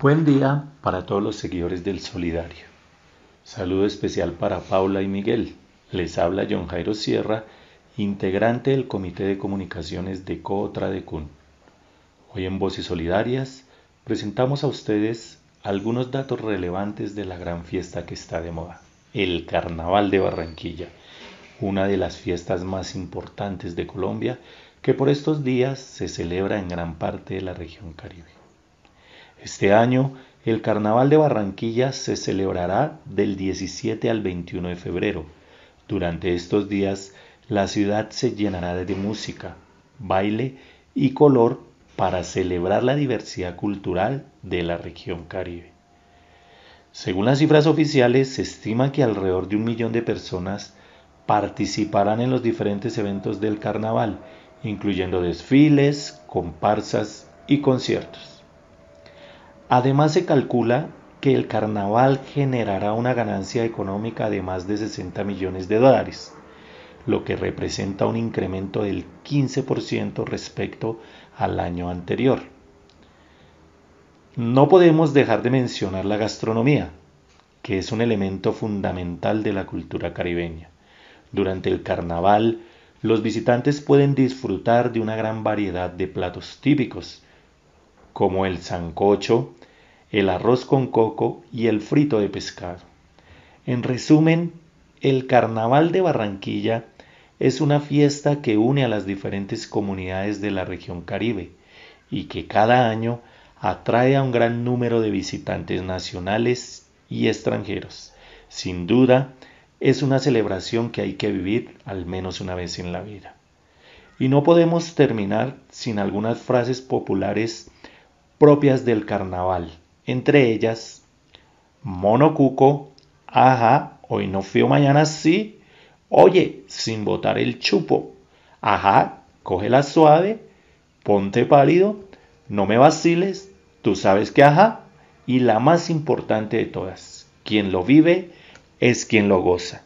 Buen día para todos los seguidores del Solidario. Saludo especial para Paula y Miguel. Les habla John Jairo Sierra, integrante del Comité de Comunicaciones de Cotra de Cun. Hoy en Voces Solidarias presentamos a ustedes algunos datos relevantes de la gran fiesta que está de moda, el Carnaval de Barranquilla, una de las fiestas más importantes de Colombia que por estos días se celebra en gran parte de la región caribe. Este año, el Carnaval de Barranquilla se celebrará del 17 al 21 de febrero. Durante estos días, la ciudad se llenará de música, baile y color para celebrar la diversidad cultural de la región caribe. Según las cifras oficiales, se estima que alrededor de un millón de personas participarán en los diferentes eventos del carnaval, incluyendo desfiles, comparsas y conciertos. Además se calcula que el carnaval generará una ganancia económica de más de 60 millones de dólares, lo que representa un incremento del 15% respecto al año anterior. No podemos dejar de mencionar la gastronomía, que es un elemento fundamental de la cultura caribeña. Durante el carnaval, los visitantes pueden disfrutar de una gran variedad de platos típicos, como el sancocho, el arroz con coco y el frito de pescado. En resumen, el Carnaval de Barranquilla es una fiesta que une a las diferentes comunidades de la región caribe y que cada año atrae a un gran número de visitantes nacionales y extranjeros. Sin duda, es una celebración que hay que vivir al menos una vez en la vida. Y no podemos terminar sin algunas frases populares propias del carnaval, entre ellas Mono Cuco, ajá, hoy no fío, mañana sí, oye, sin botar el chupo, ajá, cógela suave, ponte pálido, no me vaciles, tú sabes que ajá, y la más importante de todas, quien lo vive es quien lo goza.